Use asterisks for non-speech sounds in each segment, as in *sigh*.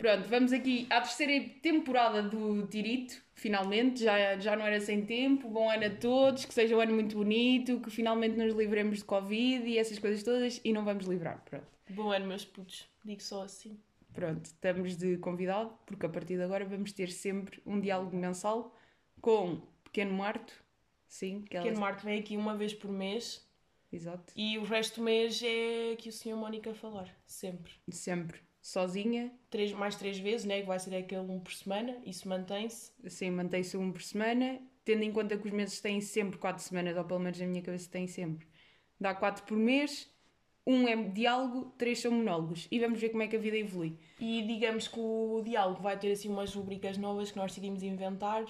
Pronto, vamos aqui à terceira temporada do Tirito, finalmente, já, já não era sem tempo. Bom ano a todos, que seja um ano muito bonito, que finalmente nos livremos de Covid e essas coisas todas e não vamos livrar. Pronto. Bom ano, meus putos. Digo só assim. Pronto, estamos de convidado, porque a partir de agora vamos ter sempre um diálogo mensal com Pequeno Marto. Sim, que ela... Pequeno Marco vem aqui uma vez por mês Exato. e o resto do mês é que o senhor Mónica falar. Sempre. Sempre sozinha. Três, mais três vezes, né? Que vai ser aquele um por semana. Isso mantém-se. Assim, mantém-se um por semana, tendo em conta que os meses têm sempre quatro semanas, ou pelo menos na minha cabeça têm sempre. Dá quatro por mês, um é diálogo, três são monólogos. E vamos ver como é que a vida evolui. E digamos que o diálogo vai ter assim umas rubricas novas que nós decidimos inventar.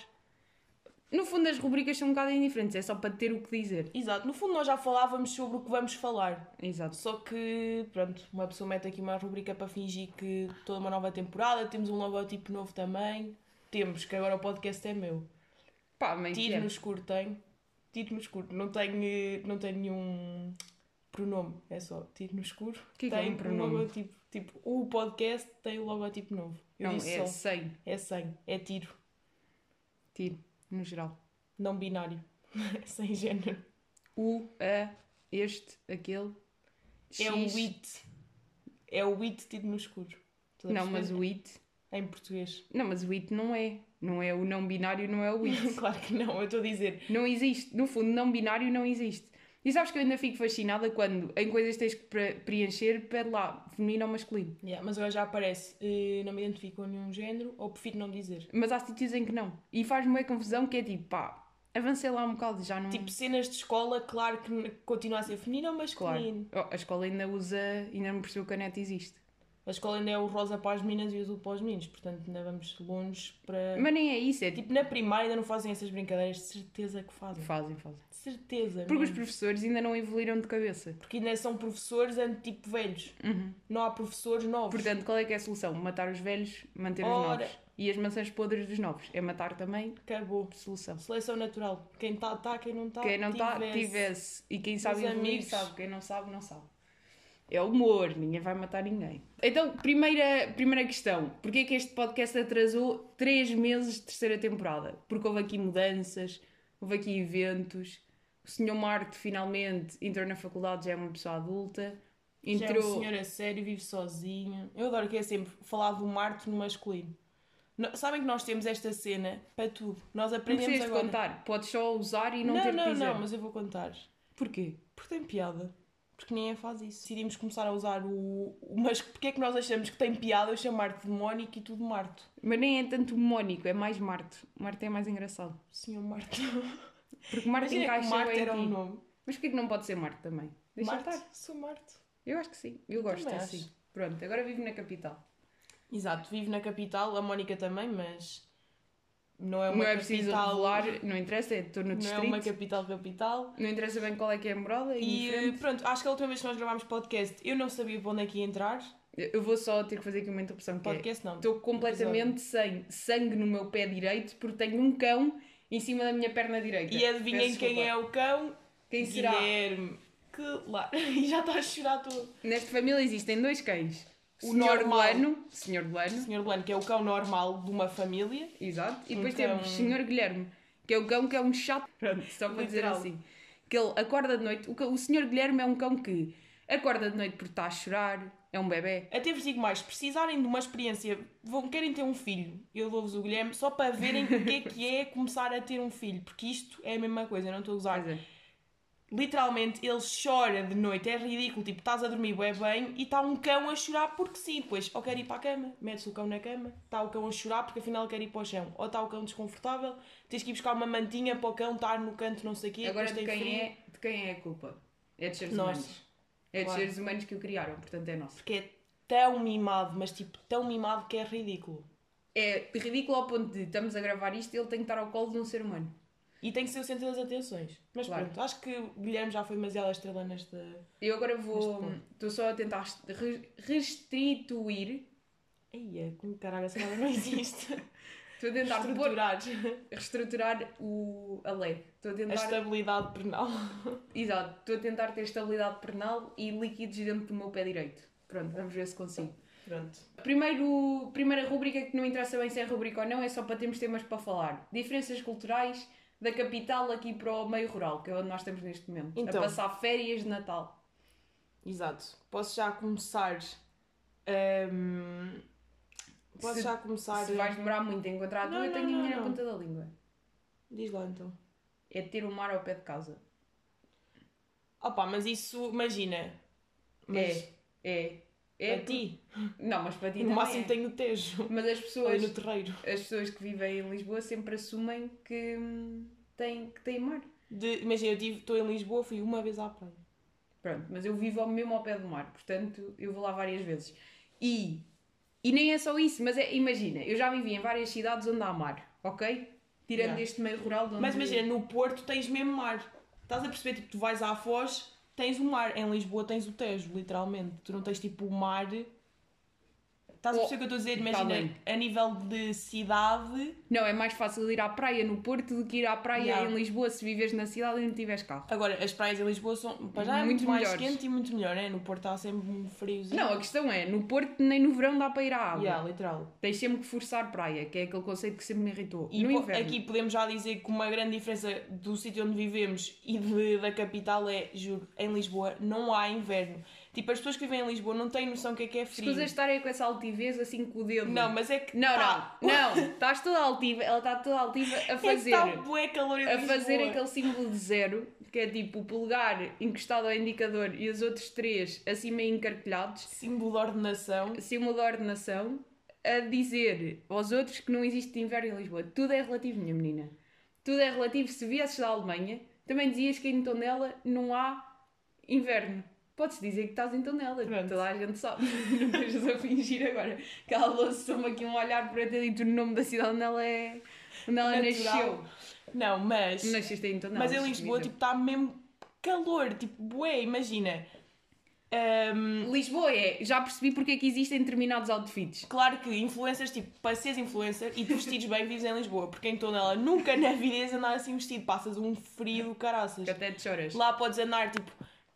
No fundo, as rubricas são um bocado indiferentes, é só para ter o que dizer. Exato. No fundo, nós já falávamos sobre o que vamos falar. Exato. Só que, pronto, uma pessoa mete aqui uma rubrica para fingir que toda uma nova temporada, temos um logotipo novo também. Temos, que agora o podcast é meu. Pá, mas Tiro é. no escuro tem. Tiro no escuro. Não tenho, eh, não tenho nenhum pronome. É só tiro no escuro. Que é é tem um pronome? logotipo. Tipo, o podcast tem o logotipo novo. Eu Não, é só. sem. É 100. É tiro. Tiro, no geral. Não binário. *laughs* Sem género. O, a, este, aquele. É o X. it. É o it tido no escuro. Não, mas o it. Em português. Não, mas o it não é. Não é o não binário, não é o *laughs* it. claro que não, eu estou a dizer. Não existe. No fundo, não binário não existe. E sabes que eu ainda fico fascinada quando em coisas tens que pre- preencher, pede lá feminino ou masculino. Yeah, mas agora já aparece. eh, não me identifico com nenhum género ou prefiro não dizer. Mas há sítios em que não. E faz-me uma confusão que é tipo, pá, avancei lá um bocado, já não. Tipo, cenas de escola, claro que continua a ser feminino ou masculino. claro. Oh, a escola ainda usa, ainda não percebeu que a net existe. A escola ainda é o rosa para as meninas e o azul para os meninos, portanto ainda vamos longe para. Mas nem é isso, é tipo. Tipo, na primária ainda não fazem essas brincadeiras, de certeza que fazem. Fazem, fazem. De certeza. Porque os mesmo. professores ainda não evoluíram de cabeça. Porque ainda são professores tipo velhos. Uhum. Não há professores novos. Portanto, qual é que é a solução? Matar os velhos, manter os Ora. novos. E as maçãs podres dos novos. É matar também, Acabou. solução. Seleção natural. Quem está, está. Quem não está, Quem não está, tivesse. tivesse. E quem sabe evoluir, amigos. sabe. Quem não sabe, não sabe. É humor, ninguém vai matar ninguém. Então, primeira, primeira questão. Porquê que este podcast atrasou três meses de terceira temporada? Porque houve aqui mudanças, houve aqui eventos. O senhor Marte finalmente entrou na faculdade, já é uma pessoa adulta. Já é um Entrou. senhor a sério, vive sozinho. Eu adoro que é sempre falar do Marte no masculino. No- sabem que nós temos esta cena para tudo. Nós Não aprendemos precisas de agora. contar, podes só usar e não, não, ter não, que dizer. não, mas eu vou contar. Porquê? Porque tem piada. Porque ninguém faz isso. Decidimos começar a usar o. o- Mas porque é que nós achamos que tem piada eu chamar-te de Mónica e tu de Marto? Mas nem é tanto Mónico, é mais Marte. Marte é mais engraçado. Senhor Marto. Porque Marte Imagina que encaixa Marto era um nome. Mas porquê que não pode ser Marte também? Deixa Marto. estar. Sou Marto. Eu acho que sim. Eu gosto Também assim. acho. Pronto, agora vivo na capital. Exato, vive na capital, a Mónica também, mas. Não é uma não é preciso capital. não interessa, é estou no Não é distrito. uma capital capital. Não interessa bem qual é que é a morada. é E pronto, acho que a última vez que nós gravámos podcast eu não sabia para onde é que ia entrar. Eu vou só ter que fazer aqui uma interrupção é, Podcast não. Estou completamente sem sangue no meu pé direito porque tenho um cão em cima da minha perna direita. E adivinhem quem é o cão? Quem será? Guilherme. Que lá. *laughs* E já está a chorar todo. Nesta família existem dois cães. O Senhor normal. Delano, Senhor Delano, O Senhor Blanco, que é o cão normal de uma família. exato. E depois Um cão- temos Senhor Guilherme, que é o cão que é um chato. Pronto, só para dizer assim. Que ele acorda de noite. O, cão- o Senhor Guilherme é um cão que acorda de noite porque está a chorar, é um bebê. Até vos digo mais, se precisarem de uma experiência, vão, querem ter um filho, eu dou-vos o Guilherme, só para verem o que é que é começar a ter um filho. Porque isto é a mesma coisa, eu não estou a usar. Pois é. Literalmente, ele chora de noite, é ridículo. Tipo, estás a dormir bem bem e está um cão a chorar porque sim. Depois, ou quer ir para a cama, metes o cão na cama, está o cão a chorar porque afinal quer ir para o chão. Ou está o cão desconfortável, tens que ir buscar uma mantinha para o cão estar no canto, não sei o quê. Agora de quem, frio. é, de quem é a culpa? É dos seres Nossa. humanos. É dos Claro. seres humanos que o criaram, portanto é nosso. Porque é tão mimado, mas tipo, tão mimado que é ridículo. É ridículo ao ponto de estamos a gravar isto e ele tem que estar ao colo de um ser humano. E tem que ser o centro das atenções. Mas Claro. pronto, acho que o Guilherme já foi demasiado estrela nesta. Eu agora vou. Estou só a tentar re- restituir. Eia, como caralho, essa palavra não existe. *laughs* Estou a tentar pôr, Estruturar reestruturar o, a lei. Estou a a tentar. estabilidade penal. Exato, estou a tentar ter estabilidade pernal e líquidos dentro do meu pé direito. Pronto, vamos ver se consigo. Pronto. Primeiro, primeira rubrica que não interessa bem se é rubrica ou não, é só para termos temas para falar. Diferenças culturais da capital aqui para o meio rural, que é onde nós estamos neste momento. Então. A passar férias de Natal. Exato. Posso já começar. ehm, Posso Se- já começar. Se vais demorar muito a encontrar a tua, Não, eu não, tenho a não, minha na não. ponta da língua. Diz lá então. É ter o mar ao pé de casa. Opa, mas isso, imagina. Mas É. É. É. para ti, Não, mas para ti no máximo é. tem o Tejo. Mas as Ali pessoas, no terreiro. as pessoas que vivem em Lisboa sempre assumem que hum, têm, que têm mar. De, imagina, eu estou em Lisboa, fui uma vez à praia. Pronto, mas eu vivo mesmo ao pé do mar, portanto eu vou lá várias vezes. E, e nem é só isso, mas é, imagina, eu já vivi em várias cidades onde há mar, ok? Tirando Yeah. este meio rural de onde Mas imagina, no Porto tens mesmo mar. Estás a perceber? Tipo, tu vais à Foz, tens o mar. Em Lisboa tens o Tejo, literalmente. Tu não tens tipo o mar. Estás a perceber o que eu estou a dizer? tá Imagina, a nível de cidade. Não, é mais fácil ir à praia no Porto do que ir à praia Yeah. em Lisboa se vives na cidade e não tiveres carro. Agora, as praias em Lisboa são. Para já é Muito muito, mais quente e muito melhor, né? No Porto está sempre um friozinho. Não, a questão é, no Porto nem no verão dá para ir à água. Yeah, literal. Tens sempre que forçar praia, que é aquele conceito que sempre me irritou. E no inverno. aqui podemos já dizer que uma grande diferença do sítio onde vivemos e de- da capital é, juro, em Lisboa não há inverno. Tipo, as pessoas que vivem em Lisboa não têm noção do que é que é frio. Escusas de estarem com essa altivez assim com o dedo. Não, mas é que. Não, tá, não, não, estás toda altiva, ela está toda altiva a *laughs* É que fazer, está um bué calor em a fazer aquele símbolo de zero, que é tipo o polegar encostado ao indicador e os outros três assim meio encarquilhados, símbolo de ordenação. símbolo de ordenação, a dizer aos outros que não existe inverno em Lisboa. Tudo é relativo, minha menina. Tudo é relativo. Se viesses da Alemanha, também dizias que em Tondela não há inverno. Podes dizer que estás em Tondela, Pronto. toda a gente sabe. *laughs* Não estejas a fingir agora. Que ela lançou-me aqui um olhar para ter dito o nome da cidade onde ela é. Onde ela Natural. nasceu. Não, mas. Nasceste em Tondela. mas em Lisboa, tipo, está mesmo calor. Tipo, bué, imagina. Ahm, Lisboa é. Já percebi porque é que existem determinados outfits. Claro que influencers, tipo, para seres influencer e te vestidos bem, vives em Lisboa, porque em Tondela nunca na vida ias andar assim vestido, passas um frio caraças. Que até te choras. Lá podes andar, tipo,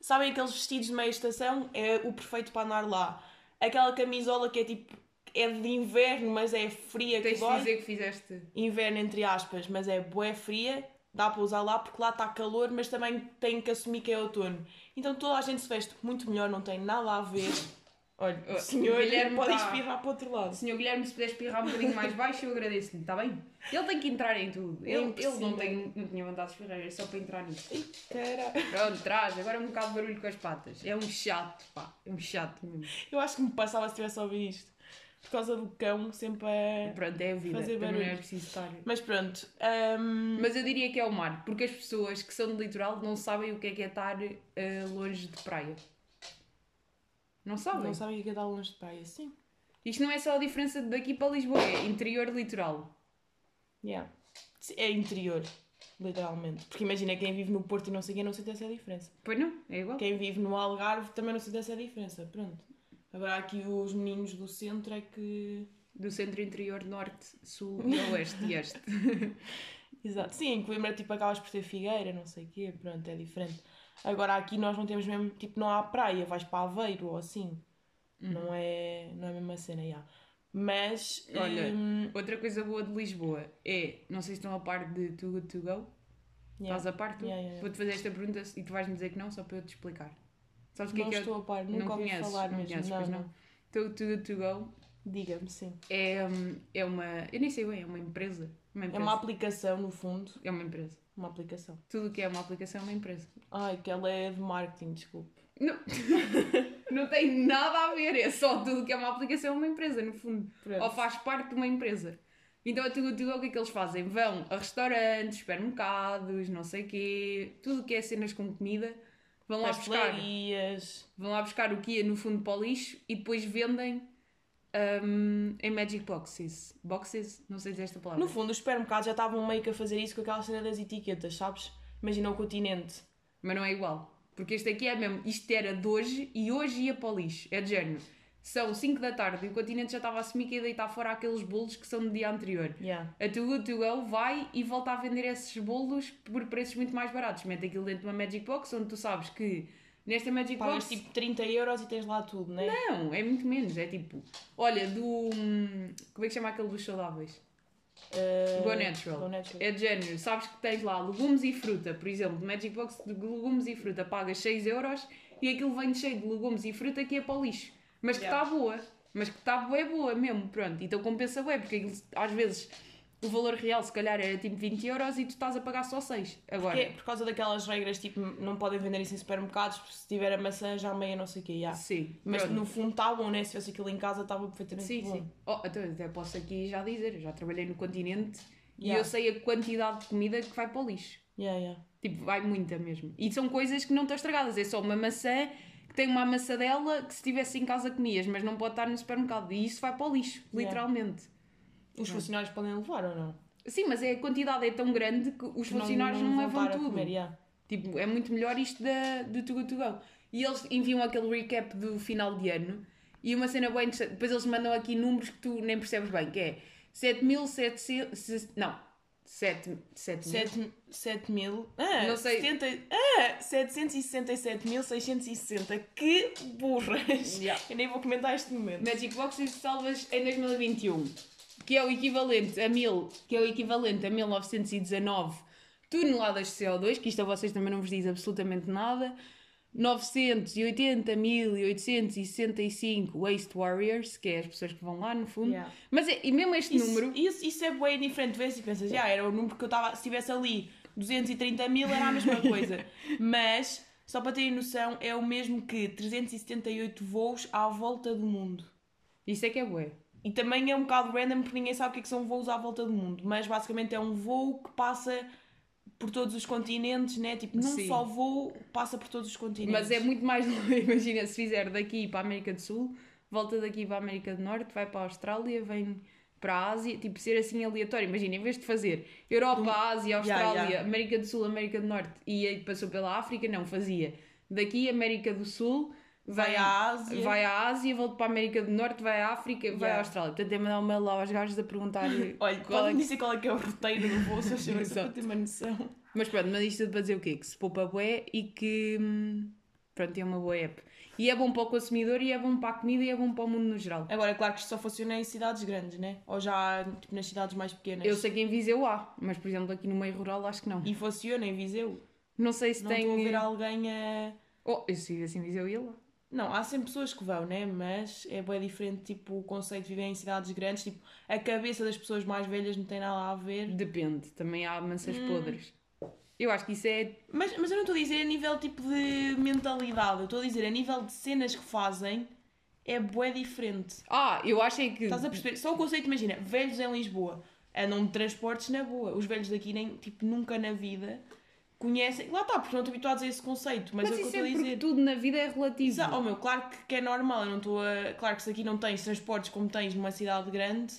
sabem aqueles vestidos de meia estação? É o perfeito para andar lá. Aquela camisola que é tipo, é de inverno, mas é fria, que Tens de dói. dizer que fizeste. Inverno entre aspas, mas é bué fria, dá para usar lá porque lá está calor, mas também tem que assumir que é outono. Então toda a gente se veste muito melhor, não tem nada a ver. Olha, o senhor Guilherme pode tá- espirrar para o outro lado. Senhor Guilherme, se puder espirrar um bocadinho mais baixo, eu agradeço-lhe, está bem? Ele tem que entrar em tudo. É Ele, ele não, tem, não tinha vontade de espirrar, é só para entrar nisso. Caralho. Pronto, traz, agora um bocado de barulho com as patas. É um chato, pá, é um chato mesmo. Eu acho que me passava se tivesse a ouvir isto. Por causa do cão, sempre a... Pronto, é a vida, Fazer também é barulho. preciso estar. Mas pronto. hum, Mas eu diria que é o mar, porque as pessoas que são do litoral não sabem o que é que é estar eh, longe de praia. Não sabem. não sabem o que é dar longe de praia. Sim. Isto não é só a diferença daqui para Lisboa, é interior-litoral. Yeah. É interior, literalmente. Porque imagina quem vive no Porto e não sei quem, não sente essa diferença. Pois não, é igual. Quem vive no Algarve também não sente essa diferença. Pronto. Agora aqui os meninos do centro é que. Do centro interior, norte, sul *laughs* oeste e este. Exato. Sim, em Coimbra tipo acabas por ter figueira, não sei o quê, pronto, é diferente. Agora aqui nós não temos mesmo, tipo, não há praia, vais para Aveiro ou assim. Não, é, não é a mesma cena, já. Mas. Olha, hum, Outra coisa boa de Lisboa é, não sei se estão a par de Too Good To Go. yeah. Estás a par tu? Yeah, yeah. Vou-te fazer esta pergunta e tu vais-me dizer que não, só para eu te explicar. Sabes o que não é que estou a par, nunca não ouvi conheces, falar não mesmo. conheces, não, pois não. não. Too, Good To Go Diga-me, sim. é, hum, é uma... Eu nem sei bem, é uma empresa. Uma É empresa. uma aplicação, no fundo. É uma empresa. Uma aplicação. Tudo o que é uma aplicação é uma empresa. Ai, que ela é de marketing, desculpe. Não, *laughs* não tem nada a ver, é só tudo o que é uma aplicação é uma empresa, no fundo. Pronto. Ou faz parte de uma empresa. Então Good To Go o que é que eles fazem? Vão a restaurantes, supermercados, não sei o quê, tudo o que é cenas com comida, vão lá buscar, vão lá buscar o que ia no fundo para o lixo e depois vendem hum, em Magic Boxes. Boxes? Não sei dizer esta palavra. No fundo, os supermercados já estavam meio que a fazer isso com aquela cena das etiquetas, sabes? Imagina o continente. Mas não é igual. Porque este aqui é mesmo, isto era de hoje e hoje ia para o lixo. É de género. São 5 da tarde e o continente já estava a assumir que ia deitar fora aqueles bolos que são do dia anterior. Yeah. A Too Good To Go vai e volta a vender esses bolos por preços muito mais baratos. Mete aquilo dentro de uma Magic Box onde tu sabes que Nesta Magic Pagas Box. tipo 30 euros e tens lá tudo, né? Não, é muito menos. É tipo, olha, do. Como é que chama aquele dos saudáveis? Uh, Go Natural. Go Natural. É de género, sabes que tens lá legumes e fruta, por exemplo, de Magic Box de legumes e fruta pagas 6 euros e aquilo vem cheio de legumes e fruta que é para o lixo. Mas que está Yeah. boa. Mas que está boa, é boa mesmo, pronto. Então compensa bem, porque aquilo, às vezes o valor real se calhar era tipo 20 euros e tu estás a pagar só 6. Agora, Porque é por causa daquelas regras, tipo, não podem vender isso em supermercados, se tiver a maçã já meia não sei o quê, já. sim. Mas pronto. no fundo está bom, né? Se fosse aquilo em casa estava perfeitamente Sim, bom. sim. Oh, então, até posso aqui já dizer, eu já trabalhei no continente e Yeah. eu sei a quantidade de comida que vai para o lixo. Yeah, yeah. Tipo, vai muita mesmo. E são coisas que não estão estragadas. É só uma maçã que tem uma amassadela que se estivesse em casa comias, mas não pode estar no supermercado. E isso vai para o lixo, Yeah. literalmente. Os funcionários podem levar ou não? Sim, mas é, a quantidade é tão grande que os Que funcionários não, vão levam estar a tudo. comer, yeah. Tipo, é muito melhor isto da, do Too Good To Go. E eles enviam aquele recap do final de ano e uma cena bem interessante. Depois eles mandam aqui números que tu nem percebes bem, que é 7.700... Não, 7... 7 7, 7 mil. Ah, Não sei. 70, ah, 767.660. Que burras! Yeah. Eu nem vou comentar este momento. Magic Boxes salvas em 2021, que é o equivalente a 1000, que é o equivalente a 1919 toneladas de CO2, que isto a vocês também não vos diz absolutamente nada. 980.865 Waste Warriors, que é as pessoas que vão lá no fundo. Yeah. Mas é, e mesmo este Isso, número, isso, isso é bem diferente. Vês e pensas, já era o número que eu estava. Se tivesse ali 230 mil, era a mesma *laughs* coisa. Mas, só para terem noção, é o mesmo que 378 voos à volta do mundo. isso é que é bué. E também é um bocado random porque ninguém sabe o que, é que são voos à volta do mundo. Mas basicamente é um voo que passa por todos os continentes, né? Tipo, num Sim. só voo passa por todos os continentes. Mas é muito mais longe. *laughs* Imagina, se fizer daqui para a América do Sul, volta daqui para a América do Norte, vai para a Austrália, vem para a Ásia, tipo, ser assim aleatório. Imagina, em vez de fazer Europa, Ásia, Yeah, Austrália, yeah. América do Sul, América do Norte e aí passou pela África, não, fazia daqui América do Sul, Vai à Ásia. vai à Ásia, volta para a América do Norte, vai à África, vai à Yeah. Austrália. Tentei mandar um mail lá aos gajos a perguntar *laughs* Olha, qual é que- dizer qual é que é o roteiro do voo, se eu chamo só para Exato. ter uma noção. Mas pronto, mas isto tudo para dizer o quê? Que se poupa bué e que hum, pronto, é uma boa app. E é bom para o consumidor e é bom para a comida e é bom para o mundo no geral. Agora, é claro que isto só funciona em cidades grandes, né? Ou já tipo, nas cidades mais pequenas. Eu sei que em Viseu há, mas por exemplo aqui no meio rural acho que não. E funciona em Viseu. Não sei se Não tem. estou a ver alguém a. Oh, eu se vivesse em Viseu ia lá. Não, há sempre pessoas que vão, né? Mas é bem diferente, tipo, o conceito de viver em cidades grandes. Tipo, a cabeça das pessoas mais velhas não tem nada a ver. Depende, também há mansas Hum. podres. Eu acho que isso é. Mas, mas eu não estou a dizer a nível, tipo, de mentalidade. Eu estou a dizer a nível de cenas que fazem. É bué diferente. Ah, eu acho é que. Estás a perceber? Só o conceito, imagina, velhos em Lisboa andam de transportes na boa. Os velhos daqui nem, tipo, nunca na vida conhecem. Lá está, porque não estão habituados a esse conceito. Mas, Mas é o que eu é estou a dizer. tudo na vida é relativo. Exa- Oh meu, claro que, é normal, eu não estou a. Claro que se aqui não tens transportes como tens numa cidade grande,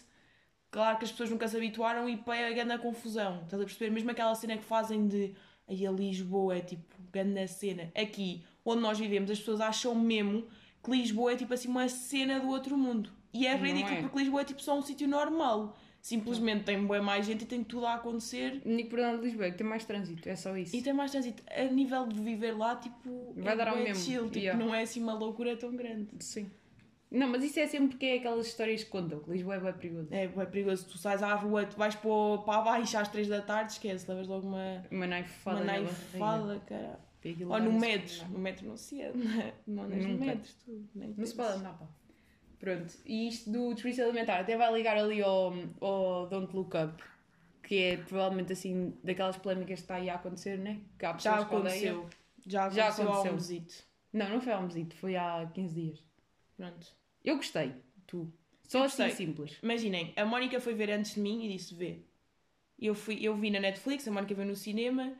claro que as pessoas nunca se habituaram e pega a confusão. Estás a perceber? Mesmo aquela cena que fazem de aí a Lisboa é tipo grande cena. Aqui, onde nós vivemos, as pessoas acham mesmo que Lisboa é tipo assim uma cena do outro mundo. E é ridículo é. porque Lisboa é tipo só um sítio normal. Simplesmente tem bem mais gente e tem tudo a acontecer. O único problema de Lisboa é que tem mais trânsito, é só isso. E tem mais trânsito. A nível de viver lá, tipo, Vai é dar ao mesmo, chill, tipo, yeah. não é assim uma loucura tão grande. Sim. Não, mas isso é sempre porque é aquelas histórias que contam, que Lisboa é bem perigoso. É, é perigoso. Tu sais à rua, tu vais para, para baixo às 3 da tarde, esquece, levas logo uma, Uma naifada uma na naifada, cara. barriga. Ou no metro. No metro não se anda. *laughs* Não andas no Nunca. metro, tu. Nem Não se pode andar, pá. Pronto. E isto do desperdício alimentar até vai ligar ali ao, ao Don't Look Up, que é provavelmente assim daquelas polémicas que está aí a acontecer, né? Que há Já aconteceu. Já Já aconteceu há aconteceu. mesito. Não, não foi há um mesito, foi há 15 dias. Pronto. Eu gostei, tu. Só Eu assim gostei. simples. Imaginem, a Mónica foi ver antes de mim e disse: vê. Eu, fui, eu vi na Netflix, a Mónica veio no cinema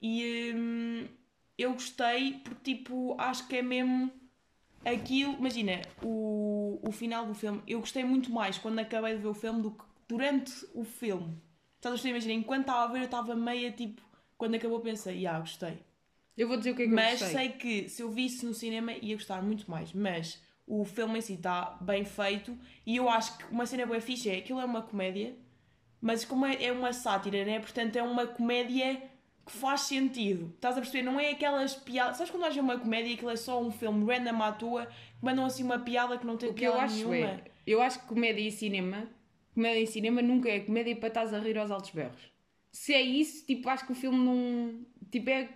e hum, eu gostei porque, tipo, acho que é mesmo aquilo. Imagina, o, o final do filme. Eu gostei muito mais quando acabei de ver o filme do que durante o filme. Estás a? Imagina, enquanto estava a ver, eu estava meia tipo. Quando acabou, pensei: ah, gostei. Eu vou dizer o que é que Mas eu gostei. sei que se eu visse no cinema ia gostar muito mais. Mas o filme em si está bem feito e eu acho que uma cena boa fixe é aquilo é uma comédia, mas como é, é uma sátira, né? Portanto é uma comédia que faz sentido. Estás a perceber? Não é aquelas piadas. Sabes quando ver uma comédia e aquilo é só um filme random à tua, que mandam assim uma piada que não tem O que eu piada acho nenhuma? é, eu acho que comédia e cinema, comédia e cinema nunca é comédia para estás a rir aos altos berros. Se é isso, tipo, acho que o filme não. Tipo, é.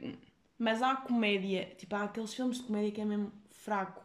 Mas há comédia, tipo, há aqueles filmes de comédia que é mesmo fraco.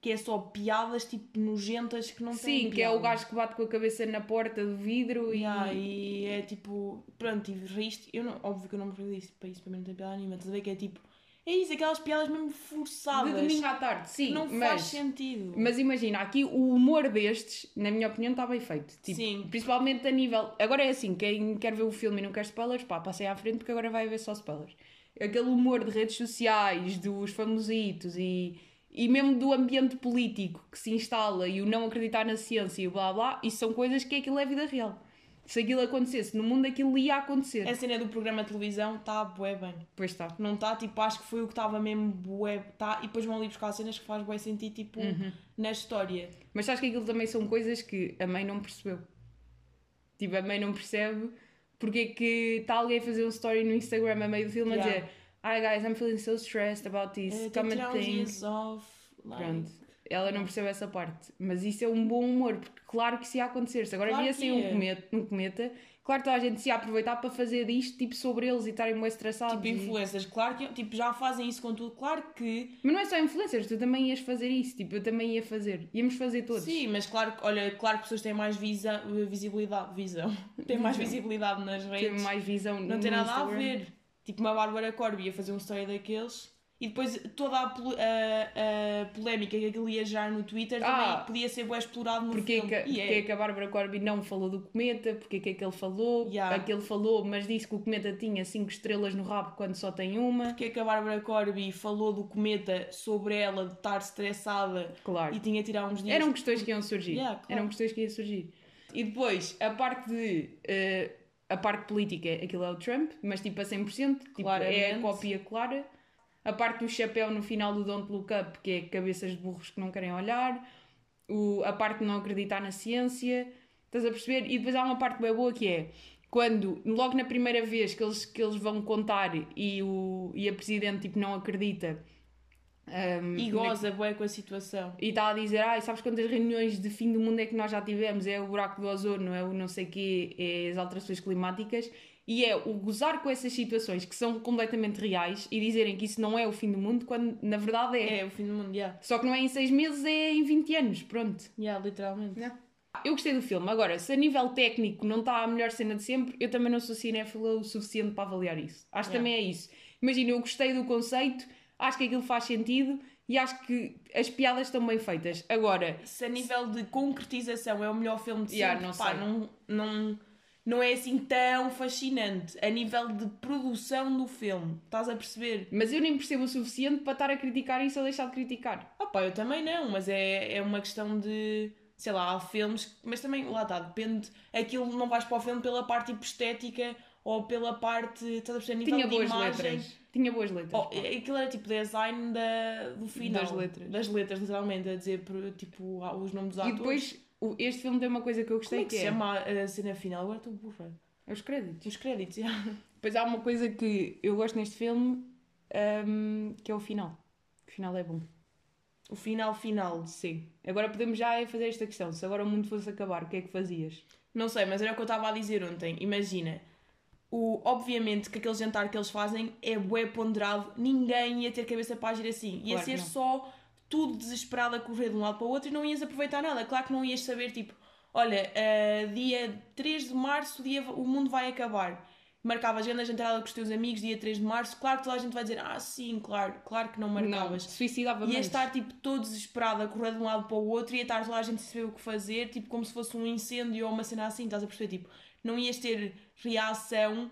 Que é só piadas, tipo, nojentas que não têm Sim, que é o gajo que bate com a cabeça na porta do vidro e. Yeah, e é tipo, pronto, e riste. Eu não, óbvio que eu não me rio disso, para isso para mim não tem piada nenhuma. Estás a ver que é tipo, é isso, aquelas piadas mesmo De forçadas. domingo à tarde, sim. não faz mas, sentido. mas imagina, aqui o humor destes, na minha opinião, está bem feito. Tipo, Sim. Principalmente a nível. Agora é assim, quem quer ver o filme e não quer spoilers, pá, passei à frente porque agora vai haver só spoilers. Aquele humor de redes sociais, dos famositos e, e mesmo do ambiente político que se instala e o não acreditar na ciência e blá blá, isso são coisas que aquilo é vida real. Se aquilo acontecesse no mundo, aquilo ia acontecer. A cena do programa de televisão está bué bem. Pois está. Não está, tipo, acho que foi o que estava mesmo bué. Tá, e depois vão ali buscar cenas que faz bué sentir, tipo, Uhum. na história. Mas sabes que aquilo também são coisas que a mãe não percebeu. Tipo, a mãe não percebe porque é que está alguém a fazer um story no Instagram a meio do filme Yeah. a dizer Hi guys, I'm feeling so stressed about this. Eh, tenho Come and think. off. like- Pronto. Ela não percebe essa parte. Mas isso é um bom humor, porque claro que isso ia acontecer. Se agora Claro via que assim um ia. cometa, um cometa, claro que a gente se ia aproveitar para fazer disto tipo sobre eles e estarem mais estressados. Tipo, e- influencers, claro que tipo, já fazem isso com tudo. Claro que Mas não é só influencers, tu também ias fazer isso. Tipo, eu também ia fazer. Íamos fazer todos. Sim, mas claro que, olha, claro que pessoas têm mais visa, visibilidade, visão, *laughs* têm mais visibilidade nas redes. mais visão Não tem nada a Instagram. ver. Tipo, uma Bárbara Corby ia fazer um story daqueles e depois toda a, a- a polémica que aquilo ia gerar no Twitter Ah. também podia ser bem explorado no Porque, é filme. que, E porque é. é que a Bárbara Corby não falou do cometa? Porque é que é que ele falou? Yeah. Aquele falou, mas disse que o cometa tinha 5 estrelas no rabo quando só tem uma. Porque é que a Bárbara Corby falou do cometa sobre ela de estar estressada Claro. e tinha tirar uns dias. Eram questões que iam surgir. Yeah, claro. Eram questões que iam surgir. E depois, a parte de. eh, a parte política, aquilo é o Trump, mas tipo a 100%, tipo, é a cópia clara. A parte do chapéu no final do Don't Look Up, que é cabeças de burros que não querem olhar. O, a parte de não acreditar na ciência. Estás a perceber? E depois há uma parte bem boa que é quando, logo na primeira vez que eles, que eles vão contar e, o, e a presidente tipo, não acredita. Um, E goza bué com a situação. e está a dizer, ai, sabes quantas reuniões de fim do mundo é que nós já tivemos? É o buraco do ozono, é o não sei quê, é as alterações climáticas. E é o gozar com essas situações que são completamente reais e dizerem que isso não é o fim do mundo, quando na verdade é. É o fim do mundo, yeah. Só que não é em seis meses, é em 20 anos, pronto. Yeah, literalmente. Eu gostei do filme. Agora, se a nível técnico não está a melhor cena de sempre, eu também não sou cinéfila o suficiente para avaliar isso. Acho que Yeah. também é isso. Imagina, eu gostei do conceito, acho que aquilo faz sentido e acho que as piadas estão bem feitas. Agora, Se a nível de concretização é o melhor filme de Yeah, sempre, não pá, sei. não, não, não é assim tão fascinante. A nível de produção do filme, estás a perceber? Mas eu nem percebo o suficiente para estar a criticar isso ou deixar de criticar. Ah pá, eu também não, mas é, é uma questão de, sei lá, há filmes, mas também, lá está, depende, aquilo não vais para o filme pela parte tipo, estética ou pela parte, estás a perceber, a nível Tinha de boas imagem. letras. Tinha boas letras. Oh, aquilo era tipo design da, do final. Das letras. Das letras, literalmente, a dizer tipo os nomes dos e atores. depois, o- este filme tem uma coisa que eu Como gostei é que que se é chama a cena final? Agora estou burra. é os créditos. Os créditos, yeah. *laughs* Depois há uma coisa que eu gosto neste filme, hum, que é o final. O final é bom. O final final. Sim. Agora podemos já fazer esta questão. Se agora o mundo fosse acabar, o que é que fazias? Não sei, mas era o que eu estava a dizer ontem. Imagina, o, obviamente que aquele jantar que eles fazem é bué ponderado, ninguém ia ter cabeça para agir assim. Ia Claro ser não. só tudo desesperado a correr de um lado para o outro e não ias aproveitar nada. Claro que não ias saber, tipo, olha, eh, dia 3 de março o, dia, o mundo vai acabar. Marcavas agenda jantarada com os teus amigos, dia 3 de março, claro que toda a gente vai dizer, ah sim, claro, claro que não Não, marcavas. suicidava Ia estar tipo todo desesperado a correr de um lado para o outro, ia estar toda a gente a saber o que fazer, tipo como se fosse um incêndio ou uma cena assim, estás a perceber? Tipo, não ias ter reação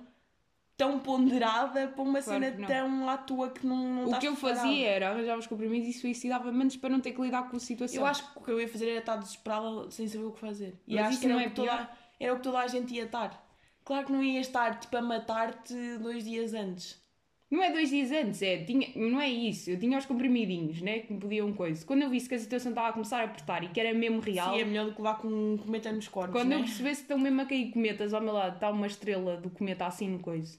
tão ponderada para uma Claro cena tão à toa que não, não O estás que eu preparado. fazia era arranjar os comprimidos e suicidava menos para não ter que lidar com a situação. Eu acho que o que eu ia fazer era estar desesperada sem saber o que fazer. E Mas acho que era, não é que toda, pior? era o que toda a gente ia estar. Claro que não ia estar tipo a matar-te dois dias antes. Não é dois dias antes, é, tinha, não é isso. Eu tinha os comprimidinhos, né? Que me podiam coisa. Quando eu visse que a situação estava a começar a apertar e que era mesmo real, Sim, é melhor do que levar com um cometa nos corpos, quando né? eu percebesse que estão mesmo a cair cometas ao meu lado, está uma estrela do cometa assim no coisa.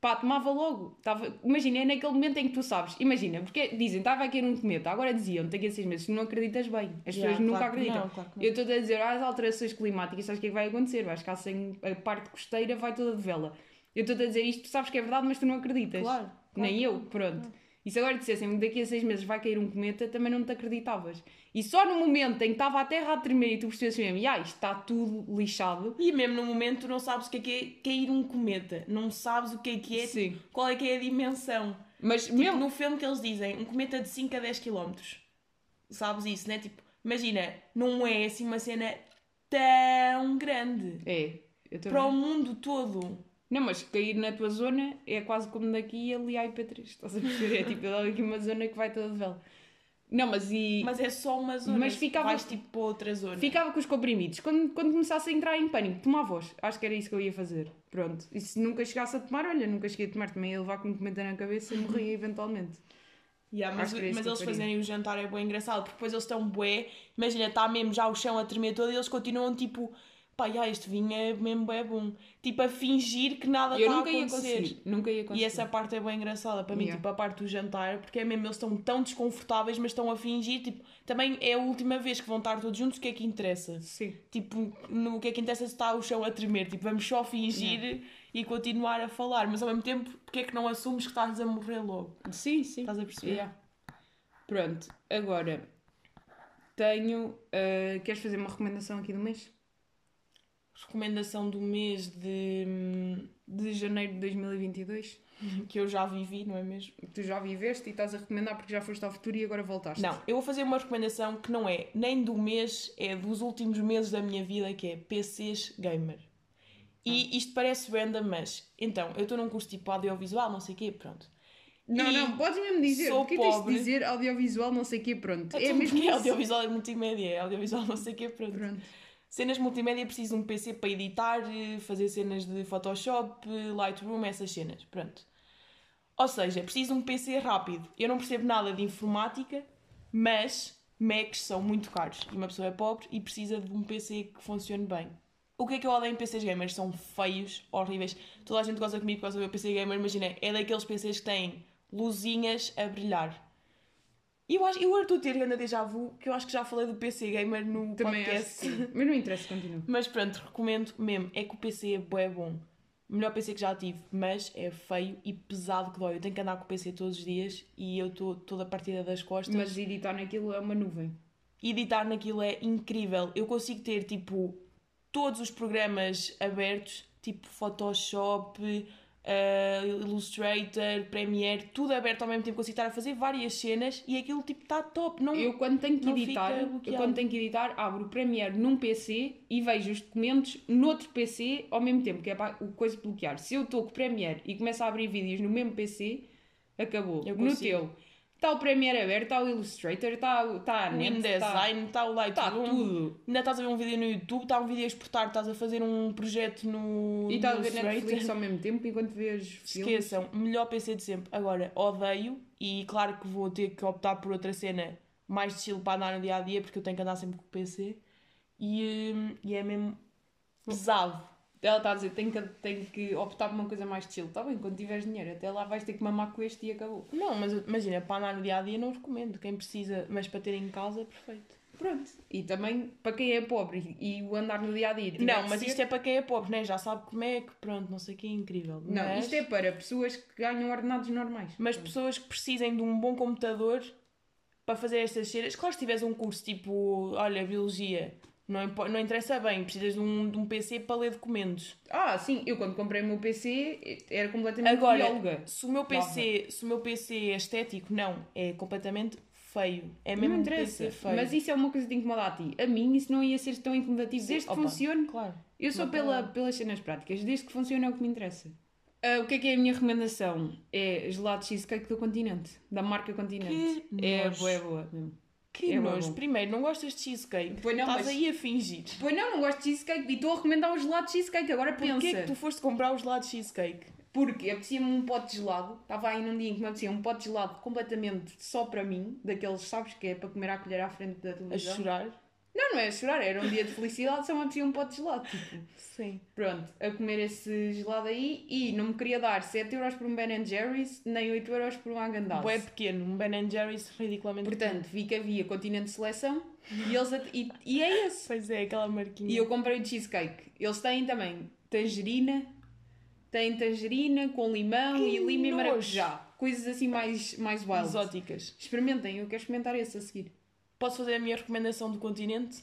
pá, tomava logo. Tava, imagina, é naquele momento em que tu sabes. Imagina, porque dizem, estava a cair um cometa, agora diziam, daqui a seis meses, não acreditas bem. As Yeah, pessoas nunca claro que acreditam. não, claro. Eu estou a dizer, ah, as alterações climáticas, sabes o que é que vai acontecer? Vais ficar sem a parte costeira, vai toda de vela. Eu estou a dizer isto, tu sabes que é verdade, mas tu não acreditas. Claro. claro Nem eu, pronto. E se agora dissessem daqui a seis meses vai cair um cometa, também não te acreditavas. E só no momento em que estava a terra a tremer e tu percebes mesmo, ah, isto está tudo lixado. E mesmo no momento tu não sabes o que é que é cair um cometa. Não sabes o que é que é, Sim. qual é que é a dimensão. Mas Tipo, mesmo. no filme que eles dizem, um cometa de 5 a 10 km. Sabes isso, né? Tipo, imagina, não é assim uma cena tão grande. É. Para o mundo todo. Não, mas cair na tua zona é quase como daqui ali à IP3. Estás a perceber? É tipo logo aqui uma zona que vai toda de vela. Não, mas e. Mas é só uma zona. Mas ficava- Vais tipo para outra zona. Ficava com os comprimidos. Quando, quando começasse a entrar em pânico, tomava-os. Acho que era isso que eu ia fazer. Pronto. E se nunca chegasse a tomar, olha, nunca cheguei a tomar, também ia levar com um cometa na cabeça e morria eventualmente. Yeah, mas mas eu eles faria. fazerem o jantar é bem engraçado, porque depois eles estão bué, imagina, está mesmo já o chão a tremer todo e eles continuam tipo, pá, já, este vinho é mesmo bué bom. Tipo, a fingir que nada está a ia acontecer. conseguir. Nunca ia conseguir. E essa parte é bem engraçada para mim, Yeah. tipo, a parte do jantar, porque é mesmo, eles estão tão desconfortáveis, mas estão a fingir, tipo, também é a última vez que vão estar todos juntos, o que é que interessa? Sim. Tipo, no que é que interessa se está o chão a tremer, tipo, vamos só fingir e continuar a falar, mas ao mesmo tempo, porque é que não assumes que estás a morrer logo? Sim, sim. Estás a perceber? Yeah. Pronto, agora tenho. ah, queres fazer uma recomendação aqui do mês? Recomendação do mês de De janeiro de 2022? que eu já vivi, não é mesmo? Tu já viveste e estás a recomendar porque já foste ao futuro e agora voltaste. Não, eu vou fazer uma recomendação que não é nem do mês, é dos últimos meses da minha vida, que é PCs gamer. E isto parece random, mas então, eu estou num curso tipo audiovisual, não sei o quê, pronto. Não, E não, podes mesmo dizer. sou Porque tens de dizer audiovisual, não sei o quê, pronto. É mesmo porque isso. audiovisual é multimédia, é audiovisual não sei o quê, pronto. Pronto. Cenas multimédia preciso de um PC para editar, eh, fazer cenas de Photoshop, eh, Lightroom, essas cenas. Pronto. Ou seja, preciso de um PC rápido. Eu não percebo nada de informática, mas Macs são muito caros. E uma pessoa é pobre e precisa de um PC que funcione bem. O que é que eu odeio em PCs gamers? São feios, horríveis. Toda a gente gosta comigo por causa do meu PC gamer. Imagina, é daqueles PCs que têm luzinhas a brilhar. E eu acho, eu estou a ter ainda déjà vu, que eu acho que já falei do PC gamer no Também acho podcast. sim. Mas não interessa, continua. *laughs* Mas pronto, recomendo mesmo. É que o PC é bué bom. O melhor PC que já tive, mas é feio e pesado que dói. Eu tenho que andar com o PC todos os dias e eu estou toda partida das costas. Mas editar naquilo é uma nuvem. Editar naquilo é incrível. Eu consigo ter tipo todos os programas abertos, tipo Photoshop, eh, Illustrator, Premiere, tudo aberto ao mesmo tempo. Consigo estar a fazer várias cenas e aquilo tipo está top. Não, Eu quando tenho que editar, eu quando tenho que editar, abro o Premiere num PC e vejo os documentos noutro PC ao mesmo tempo, que é para o coisa bloquear. Se eu estou com o Premiere e começo a abrir vídeos no mesmo PC, acabou. No teu, está o Premiere aberto, está o Illustrator, está, está a o net, está, InDesign, está o está Lightroom. tudo. Ainda estás a ver um vídeo no YouTube, está um vídeo a exportar, estás a fazer um projeto no, E estás a ver. Netflix ao mesmo tempo enquanto vês filmes. Esqueçam, melhor PC de sempre. Agora, odeio e claro que vou ter que optar por outra cena mais de estilo para andar no dia a dia porque eu tenho que andar sempre com o PC e, hum, e é mesmo pesado. Ela está a dizer, tenho que, tenho que optar por uma coisa mais estilo. Está bem, quando tiveres dinheiro, até lá vais ter que mamar com este e acabou. Não, mas imagina, para andar no dia a dia não recomendo. Quem precisa, mas para ter em casa, perfeito. Pronto. E também, para quem é pobre e, o andar no dia a dia. Não, mas isto é para quem é pobre, né? já sabe como é que, pronto, não sei o que é incrível. Não, mas... isto é para pessoas que ganham ordenados normais. Mas pessoas que precisem de um bom computador para fazer estas cenas. Claro, se tiveres um curso tipo, olha, biologia, não, não interessa bem, precisas de um, de um PC para ler documentos. Ah, sim, eu quando comprei o meu PC era completamente Agora, bióloga. se o meu PC, se o meu PC é estético, não, é completamente feio. É mesmo Não um interessa. PC feio. Mas isso é uma coisa que te incomoda a ti. A mim isso não ia ser tão incomodativo. Desde que funcione. Claro. Eu sou pela, pelas cenas práticas. Desde que funcione é o que me interessa. Ah, o que é que é a minha recomendação? É gelado cheesecake do Continente. Da marca Continente. Que é nojo. boa, é boa mesmo. Que É nojo. bom. Primeiro, não gostas de cheesecake. Pois não, Estás mas- aí a fingir. Pois não, não gosto de cheesecake e estou a recomendar o gelado de cheesecake. Agora pensa. Porquê que tu foste comprar os lados de cheesecake? Porque apetecia-me um pote de gelado, estava aí num dia em que me apetecia um pote de gelado completamente só para mim, daqueles, sabes, que é para comer à colher à frente da A televisão. chorar? Não, não é chorar, era um dia de felicidade, só me apetecia um pote de gelado. Tipo, Sim. pronto, a comer esse gelado aí e não me queria dar 7 euros por um Ben Jerry's, nem 8 euros por um Häagen-Dazs. Bué pequeno, um Ben Jerry's ridiculamente Portanto, vi que havia continente de seleção e, eles at- e, e é *laughs* esse. Pois é, aquela marquinha. E eu comprei o cheesecake. Eles têm também tangerina, têm tangerina com limão Que e lima e maracujá. Coisas assim mais, mais wild. Exóticas. Experimentem, eu quero experimentar esse a seguir. Posso fazer a minha recomendação do continente?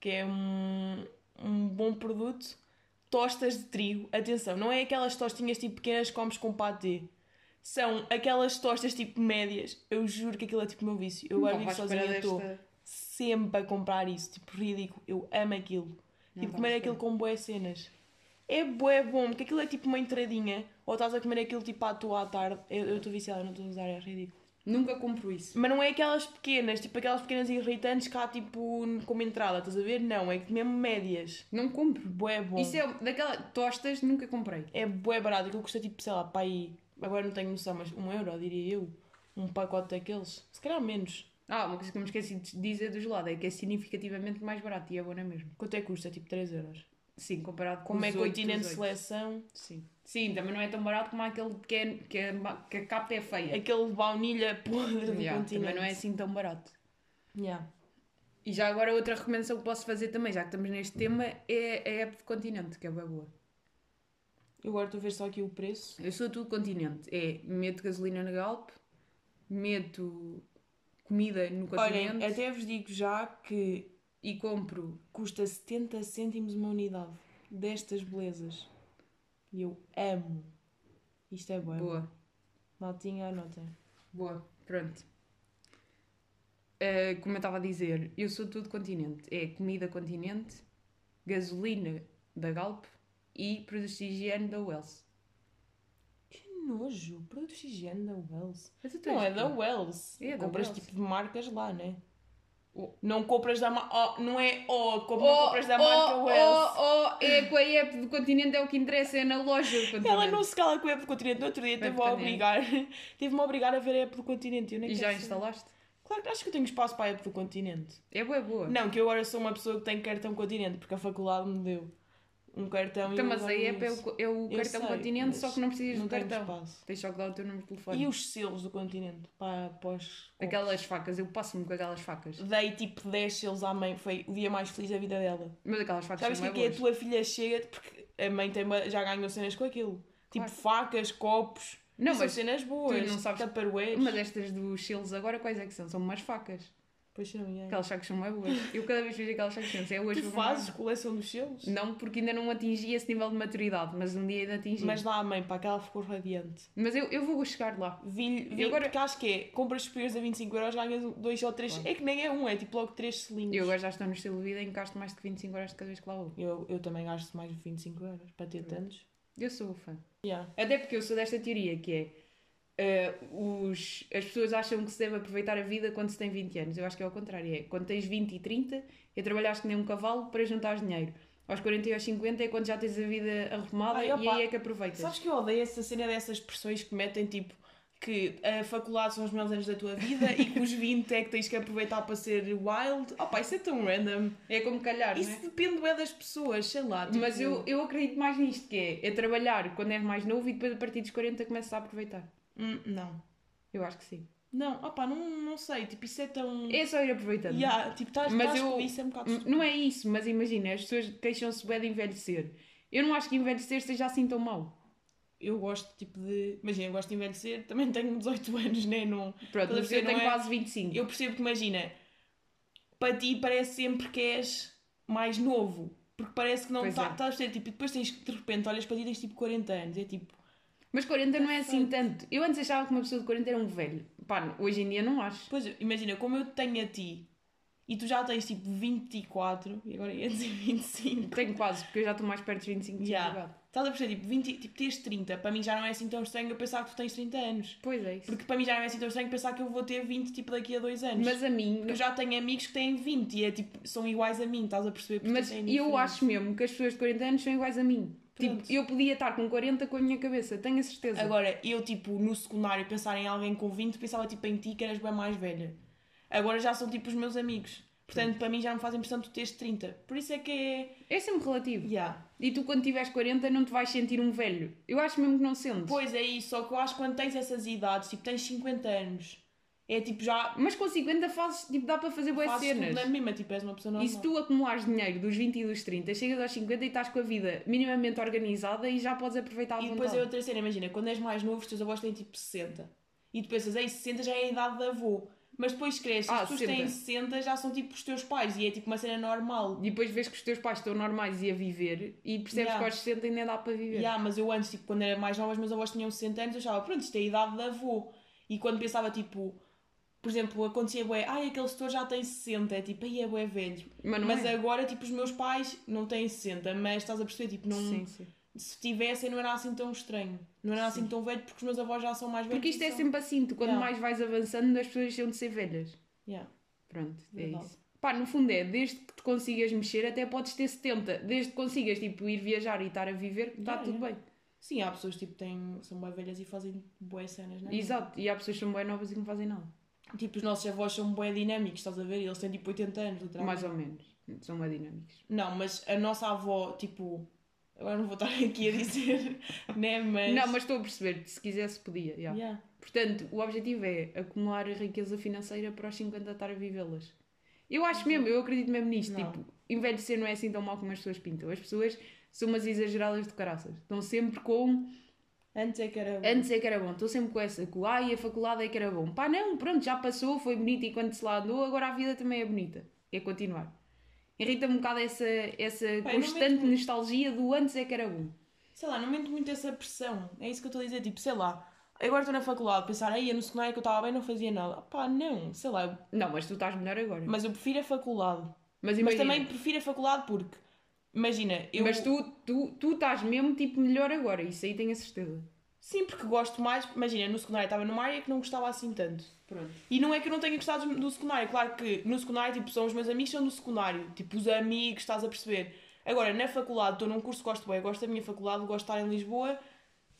Que é um, um bom produto. Tostas de trigo. Atenção, não é aquelas tostinhas tipo pequenas que comes com patê. São aquelas tostas tipo médias. Eu juro que aquilo é tipo meu vício. Eu agora vivo sozinha esperar e estou desta- sempre a comprar isso. Tipo, ridículo. Eu amo aquilo. Não tipo, comer aquilo com boas cenas. É bué bom, porque aquilo é tipo uma entradinha. Ou estás a comer aquilo tipo à tua à tarde. Eu eu estou viciada, não estou a usar, é ridículo. Nunca compro isso. Mas não é aquelas pequenas, tipo aquelas pequenas irritantes cá tipo como entrada, estás a ver? Não, é que mesmo médias. Não compro. Bué bom. Isso é daquela tostas, nunca comprei. É bué barato, aquilo custa tipo, sei lá, para aí, agora não tenho noção, mas um euro, diria eu. Um pacote daqueles. Se calhar menos. Ah, uma coisa que eu me esqueci de dizer do gelado é que é significativamente mais barato e é bom na mesma. Quanto é que custa? Tipo 3 euros. Sim, comparado com Como é os que o oito, continente de os oito. seleção, Sim. Sim, também não é tão barato como aquele que, é, que, é, que a capa é feia. aquele baunilha podre do Yeah, continente. também não é assim tão barato. Yeah. E já agora outra recomendação que posso fazer também, já que estamos neste tema, é a app de continente, que é bem boa. Eu agora estou a ver só aqui o preço. Eu sou tudo continente. É, meto gasolina na Galp, meto comida no continente Olhem, até vos digo já que e compro. custa 70 cêntimos uma unidade destas belezas. E eu amo. Isto é bom. Boa, Notinha, anotem. boa. Pronto. Eh, como eu estava a dizer, eu sou tudo continente. É comida continente, gasolina da Galp e produtos de higiene da Wells. Que nojo. Produtos de higiene da Wells. Não, é da quê? Wells. É da compras Wells. tipo de marcas lá, né? Não compras da marca. Oh, não é oh, como Oh, não compras da marca oh, Wells. oh, oh, é com a app do continente, é o que interessa, é na loja do continente. Ela não se cala com a app do continente. No outro dia teve-me a obrigar. *laughs* Teve-me a obrigar a ver a app do continente. Eu nem E já saber. instalaste? Claro que acho que eu tenho espaço para a app do continente. É boa, boa. Não, que eu agora sou uma pessoa que tem cartão continente, porque a faculdade me deu um cartão Então, e mas a agora app é uso. o, é o Eu cartão sei, continente, só que não precisas do cartão. espaço. Tens só que dar o teu número de telefone. E os selos do continente para, para os? Aquelas facas, eu passo-me com aquelas facas. Dei tipo 10 selos à mãe, foi o dia mais feliz da vida dela. Mas aquelas facas Sabes são que aqui a tua filha chega, porque a mãe tem, já ganhou cenas com aquilo. Tipo Claro. facas, copos. Não, mas cenas boas. não sabes-. Mas estas dos selos agora, quais é que são? São umas facas. Pois são, é. Aquelas facas são bem boas. Eu cada vez que vejo aquelas penso, é hoje Tu que comprar. fazes coleção dos selos? Não, porque ainda não atingi esse nível de maturidade, mas um dia ainda atingi. Mas à mãe, para que ela ficou radiante. Mas eu, eu vou chegar lá. Vi, vi, E agora- Porque acho que é, compras superiores a 25 euros, ganhas dois ou três. Claro. É que nem é um, é tipo logo três selinhos. Eu agora já estou no estilo de vida em que gasto mais de 25 horas de cada vez que lá vou. Eu, eu também gasto mais de 25 euros para ter tantos. Eu sou fã. Yeah. Até porque eu sou desta teoria que é eh, os, as pessoas acham que se deve aproveitar a vida quando se tem 20 anos. Eu acho que é ao contrário. É quando tens 20 e 30 é trabalhares que nem um cavalo para juntar dinheiro. Aos 40 e aos 50 é quando já tens a vida arrumada Ai, e opa, aí é que aproveitas. Sabes que eu odeio essa cena dessas expressões que metem tipo que a faculdade são os melhores anos da tua vida e que os 20 é que tens que aproveitar para ser wild. Opa, isso é tão random. É como calhar, Isso é? depende é das pessoas, sei lá. tipo- Mas eu, eu acredito mais nisto, que é, é trabalhar quando és mais novo e depois a partir dos 40 começas a aproveitar. Hum, não. Eu acho que sim. Não, opa, não, não sei. Tipo, isso é tão. É só ir aproveitando. Yeah, tipo, estás Mas estás eu- com isso é um bocado M- estúpido. Não é isso, mas imagina, as pessoas queixam-se bem de envelhecer. Eu não acho que envelhecer seja assim tão mau. Eu gosto, tipo, de. Imagina, eu gosto de envelhecer, também tenho 18 *laughs* anos, né? Não... Pronto, mas eu tenho é? quase 25. Eu percebo que, imagina, para ti parece sempre que és mais novo. Porque parece que não tá- é. estás a ter, tipo, e depois tens, de repente, olhas para ti e tens tipo 40 anos. É tipo, Mas 40 não é assim tanto. Eu antes achava que uma pessoa de 40 era um velho. Pá, hoje em dia não acho. pois imagina, como eu tenho a ti e tu já tens tipo 24 e agora ia dizer 25. Tenho quase, porque eu já estou mais perto dos 25 de Yeah. Estás a perceber, tipo, 20, tipo, teres 30, para mim já não é assim tão estranho eu pensar que tu tens 30 anos. Pois é isso. Porque para mim já não é assim tão estranho pensar que eu vou ter 20 tipo daqui a dois anos. Mas a mim, Porque eu já tenho amigos que têm 20 e é tipo, são iguais a mim, estás a perceber? Porque mas eu acho mesmo que as pessoas de 40 anos são iguais a mim. Tipo, eu podia estar com 40 com a minha cabeça, tenho a certeza. Agora, eu tipo, no secundário, pensar em alguém com 20, pensava tipo em ti que eras bem mais velha. Agora já são tipo os meus amigos. Portanto, para mim já não faz impressão tu teres 30. Por isso é que é. É sempre relativo. Yeah. E tu, quando tiveres 40, não te vais sentir um velho. Eu acho mesmo que não sentes. Pois é isso, só que eu acho que quando tens essas idades, tipo, tens 50 anos, é tipo já. Mas com 50 fazes, tipo, dá para fazer boas cenas. tudo na mesma, tipo, és uma pessoa normal. E se tu acumulares dinheiro dos 20 e dos 30, chegas aos 50 e estás com a vida minimamente organizada e já podes aproveitar E vontade. depois é outra cena, imagina, quando és mais novo, os teus avós têm tipo 60. E tu pensas, ei, 60 já é a idade de avô. Mas depois cresces, Ah, as pessoas têm 60. 60 já são tipo os teus pais e é tipo uma cena normal. E depois vês que os teus pais estão normais e a viver e percebes Yeah. que aos 60 ainda dá para viver. Yeah, mas eu antes, tipo, quando era mais nova, os meus avós tinham 60 anos, eu achava, pronto, isto é a idade de avô. E quando pensava, tipo, por exemplo, acontecia bué, ai, aquele setor já tem 60, é tipo, aí é bué velho. Mas mas é. agora, tipo, os meus pais não têm 60, mas estás a perceber, tipo, não... Sim, sim. Se tivessem, não era assim tão estranho. Não era assim tão velho, porque os meus avós já são mais velhos. Porque isto é são- sempre assim, tu quando Yeah. mais vais avançando, as pessoas deixam de ser velhas. Yeah. Pronto, é Verdade. isso. Pá, no fundo é, desde que te consigas mexer, até podes ter 70. Desde que consigas, tipo, ir viajar e estar a viver, está Yeah, tudo bem. Sim, há pessoas tipo têm, são bem velhas e fazem boas cenas, não é? Exato. E há pessoas que são bem novas e não fazem nada. Tipo, os nossos avós são bem dinâmicos, estás a ver? Eles têm tipo 80 anos, literalmente. Mais ou menos. São bem dinâmicos. Não, mas a nossa avó, tipo. Agora não vou estar aqui a dizer, *laughs* né? Mas. Não, mas estou a perceber, se quisesse podia. yeah. Yeah. Portanto, o objetivo é acumular a riqueza financeira para aos 50 estar a vivê-las. Eu acho mesmo, eu acredito mesmo nisto. Não. Tipo, envelhecer não é assim tão mal como as pessoas pintam. As pessoas são umas exageradas de caraças. Estão sempre com. Antes é que era. Antes é que era bom, estou sempre com essa. Com ai, a faculdade é que era bom. Pá, não, pronto, já passou, foi bonito e quando se lá andou, agora a vida também é bonita. É continuar. Irrita-me um bocado essa, essa não constante nostalgia do antes é que era bom. Sei lá, não mento muito essa pressão. É isso que eu estou a dizer. Tipo, sei lá. Agora estou na faculdade, pensar, aí no secundário que eu estava bem, não fazia nada. Pá, não, sei lá. Não, mas tu estás melhor agora. Mas eu prefiro a faculdade. Mas, Mas imagina, também prefiro a faculdade porque. Imagina, eu. mas tu, tu, tu estás mesmo tipo melhor agora, isso aí tenho a certeza. Sim, porque gosto mais. Imagina, no secundário estava numa área que não gostava assim tanto. Pronto. E não é que eu não tenha gostado do secundário. Claro que no secundário, tipo, são os meus amigos, são do secundário. Tipo, os amigos, estás a perceber. Agora, na faculdade, estou num curso que gosto bem, gosto da minha faculdade, gosto de estar em Lisboa,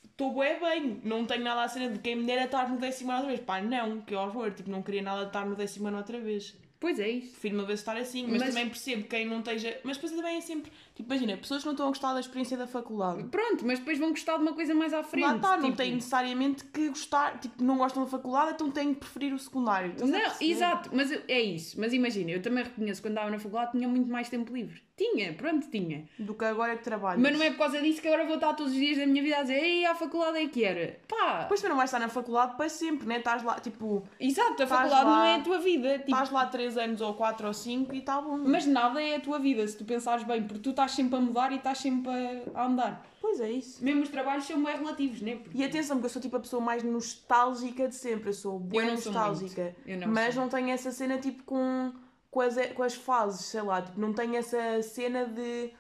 estou bem bem. Não tenho nada a cena de quem me dera estar no décimo ano outra vez. Pá, não, que horror. Tipo, não queria nada de estar no décimo ano outra vez. Pois é isso. Prefiro mil vezes estar assim, mas, Mas- também percebo quem não esteja. Mas depois também é sempre. Tipo, imagina, pessoas que não estão a gostar da experiência da faculdade. Pronto, mas depois vão gostar de uma coisa mais à frente. Lá está, não tipo- tem necessariamente que gostar, tipo, não gostam da faculdade, então têm que preferir o secundário. Estás a Não, perceber? exato, mas eu- é isso. Mas imagina, eu também reconheço quando estava na faculdade tinha muito mais tempo livre. Tinha, pronto, tinha. Do que agora que trabalho. Mas não é por causa disso que agora vou estar todos os dias da minha vida a dizer Ei, a faculdade é que era. Pá, Depois também não vais estar na faculdade para sempre, né? Estás lá, tipo, exato, a faculdade lá- não é a tua vida. Tipo, estás lá 3 anos ou 4 ou 5 e está bom. Mas nada é a tua vida, se tu pensares bem, porque tu estás sempre a mudar e estás sempre a, andar. Pois é isso. Mesmo os trabalhos são mais relativos, né? Porque- E atenção, porque eu sou tipo a pessoa mais nostálgica de sempre. Eu sou boa sou nostálgica. Eu não mas sou. não tenho essa cena tipo com, com, as, com as fases, sei lá. Tipo, não tenho essa cena de.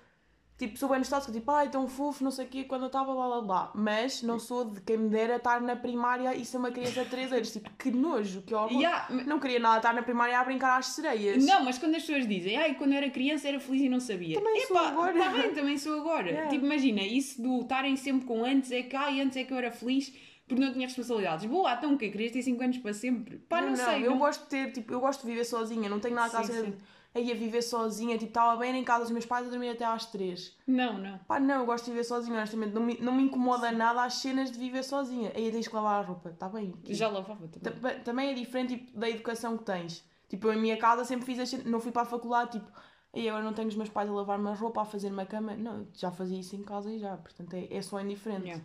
Tipo, sou bem nostálgica, tipo, ai, tão fofo, não sei o quê, quando eu estava blá blá blá. Mas não sou de quem me dera estar na primária e ser uma criança de 3 anos. Tipo, que nojo, que horror. Yeah, Não queria nada estar na primária a brincar às sereias. Não, mas quando as pessoas dizem, ai, quando eu era criança era feliz e não sabia. Também sou agora. Está bem, também sou agora. Yeah. Tipo, imagina, isso do estarem sempre com antes é que, ai, antes é que eu era feliz porque não tinha responsabilidades. Boa, então o quê? Querias ter 5 anos para sempre? Pá, não, sei. Eu não- gosto de ter, tipo, eu gosto de viver sozinha, não tenho nada Sim, cena sim. Aí a viver sozinha, tipo, estava bem em casa dos meus pais a dormir até às 3. Não, não. Pá, não, eu gosto de viver sozinha, honestamente, não me, não me incomoda nada as cenas de viver sozinha. Aí tens que lavar a roupa, está bem? Já lavava também. Ta- Também é diferente tipo, da educação que tens. Tipo, eu em minha casa sempre fiz as cenas, não fui para a faculdade, tipo, aí agora não tenho os meus pais a lavar-me a roupa, a fazer-me a cama. Não, já fazia isso em casa e já, portanto é, é só indiferente. Yeah.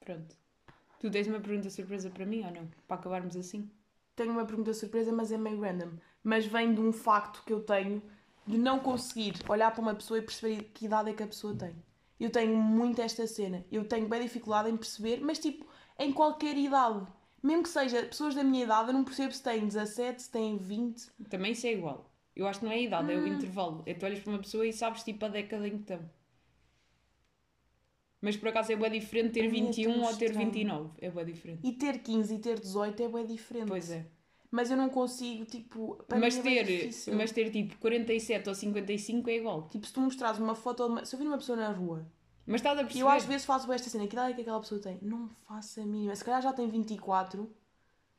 Pronto. Tu tens uma pergunta surpresa para mim ou não? Para acabarmos assim? Tenho uma pergunta surpresa, mas é meio random. Mas vem de um facto que eu tenho de não conseguir olhar para uma pessoa e perceber que idade é que a pessoa tem. Eu tenho muito esta cena. Eu tenho bem dificuldade em perceber, mas tipo, em qualquer idade. Mesmo que seja pessoas da minha idade, eu não percebo se têm 17, se têm 20. Também isso é igual. Eu acho que não é a idade, Ah. é o intervalo. É tu olhas para uma pessoa e sabes tipo a década em que estão. Mas por acaso é bem diferente ter Ai, é 21 tão ou ter estranho. 29. É bem diferente. E ter 15 e ter 18 é bem diferente. Pois é. Mas eu não consigo, tipo, para Mas mim é ter, difícil. mas ter tipo 47 ou 55 é igual. Tipo, se tu mostrares uma foto de uma... Se eu vir uma pessoa na rua Mas estás a perceber? eu às vezes faço esta cena, que idade é que aquela pessoa tem? Não faço a mínima. Se calhar já tem 24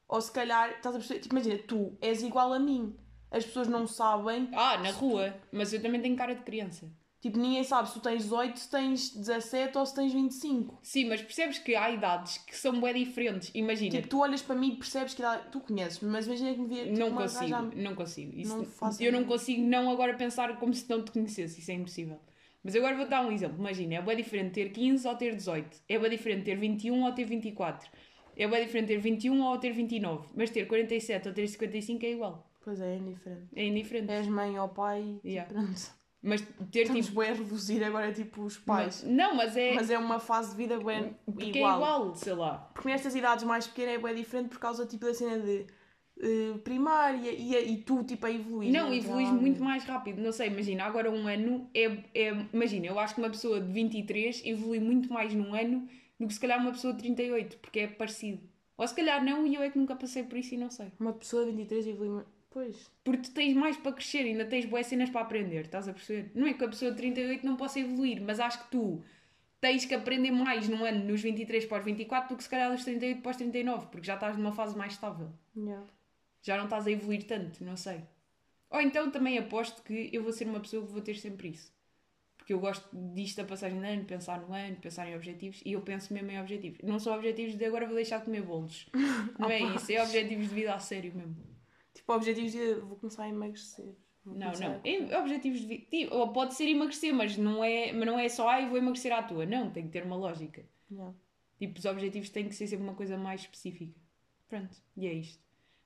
ou se calhar, estás a perceber? Tipo, imagina, tu és igual a mim. as pessoas não sabem. Ah, na rua. Mas eu também tenho cara de criança. Tipo, ninguém sabe se tu tens 18, se tens 17 ou se tens 25. Sim, mas percebes que há idades que são bem diferentes. Imagina. Tipo, tu olhas para mim e percebes que idade- tu conheces, mas imagina que me vê. Tipo, não consigo, gaja- não consigo. Isso- Não faço eu não consigo não agora pensar como se não te conhecesse, isso é impossível. Mas agora vou dar um exemplo. Imagina, é bem diferente ter 15 ou ter 18. É bem diferente ter 21 ou ter 24. É bem diferente ter 21 ou ter 29. Mas ter 47 ou ter 55 é igual. Pois é, é indiferente. É indiferente. És mãe ou pai, Yeah. pronto. Mas ter Estamos tipo. bem a reduzir agora, tipo, os pais. Mas- não, mas é. Mas é uma fase de vida bem porque igual. é igual, sei lá. Porque nestas idades mais pequenas é bem diferente por causa tipo, da cena de eh, primária e, e tu tipo a evoluir. Não, tem evoluís nada a muito mais rápido. Não sei, imagina, agora um ano é, é. Imagina, eu acho que uma pessoa de 23 evolui muito mais num ano do que se calhar uma pessoa de 38, porque é parecido. Ou se calhar não, e eu é que nunca passei por isso e não sei. Uma pessoa de 23 evolui. Pois. Porque tu tens mais para crescer, ainda tens boas cenas para aprender, estás a perceber? Não é que a pessoa de 38 não possa evoluir, mas acho que tu tens que aprender mais num ano nos 23 para os 24 do que se calhar dos 38 para os 39, porque já estás numa fase mais estável. Yeah. Já não estás a evoluir tanto, não sei. Ou então também aposto que eu vou ser uma pessoa que vou ter sempre isso. Porque eu gosto disto da passagem de ano, pensar no ano, pensar em objetivos e eu penso mesmo em objetivos. Não são objetivos de agora vou deixar de comer bolos. *laughs* Não é isso, é objetivos de vida a sério mesmo. Tipo, objetivos de vou começar a emagrecer. Não, não. É objetivos de vida. Tipo, ou pode ser emagrecer, mas não é, mas não é só, ai, vou emagrecer à toa. Não, tem que ter uma lógica. Yeah. Tipo, os objetivos têm que ser sempre uma coisa mais específica. Pronto, e é isto.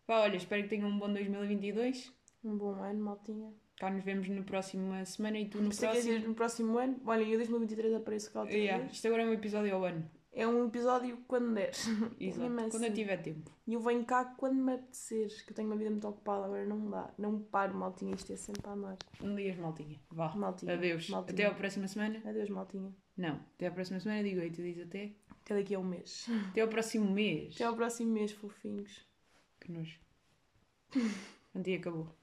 Pá, olha, espero que tenham um bom 2022. Um bom ano, maltinha. Cá nos vemos na próxima semana e tu no Pensei que ia próximo. dizer no próximo ano. Olha, eu em 2023 apareço cá outra Yeah, vez. isto agora é um episódio ao ano. É um episódio quando der. *laughs* Exato. Quando eu tiver tempo. E eu venho cá quando me apetecer, que eu tenho uma vida muito ocupada, agora não dá. Não paro, maltinha, isto é sempre a andar. Um dia, maltinha. Vá. Maltinha. Adeus. Maltinha. Até à próxima semana. Adeus, maltinha. Não, até à próxima semana digo aí, tu dizes até. Até daqui a um mês. Até ao próximo mês. Até ao próximo mês, fofinhos. Que nojo. *laughs* Antes acabou.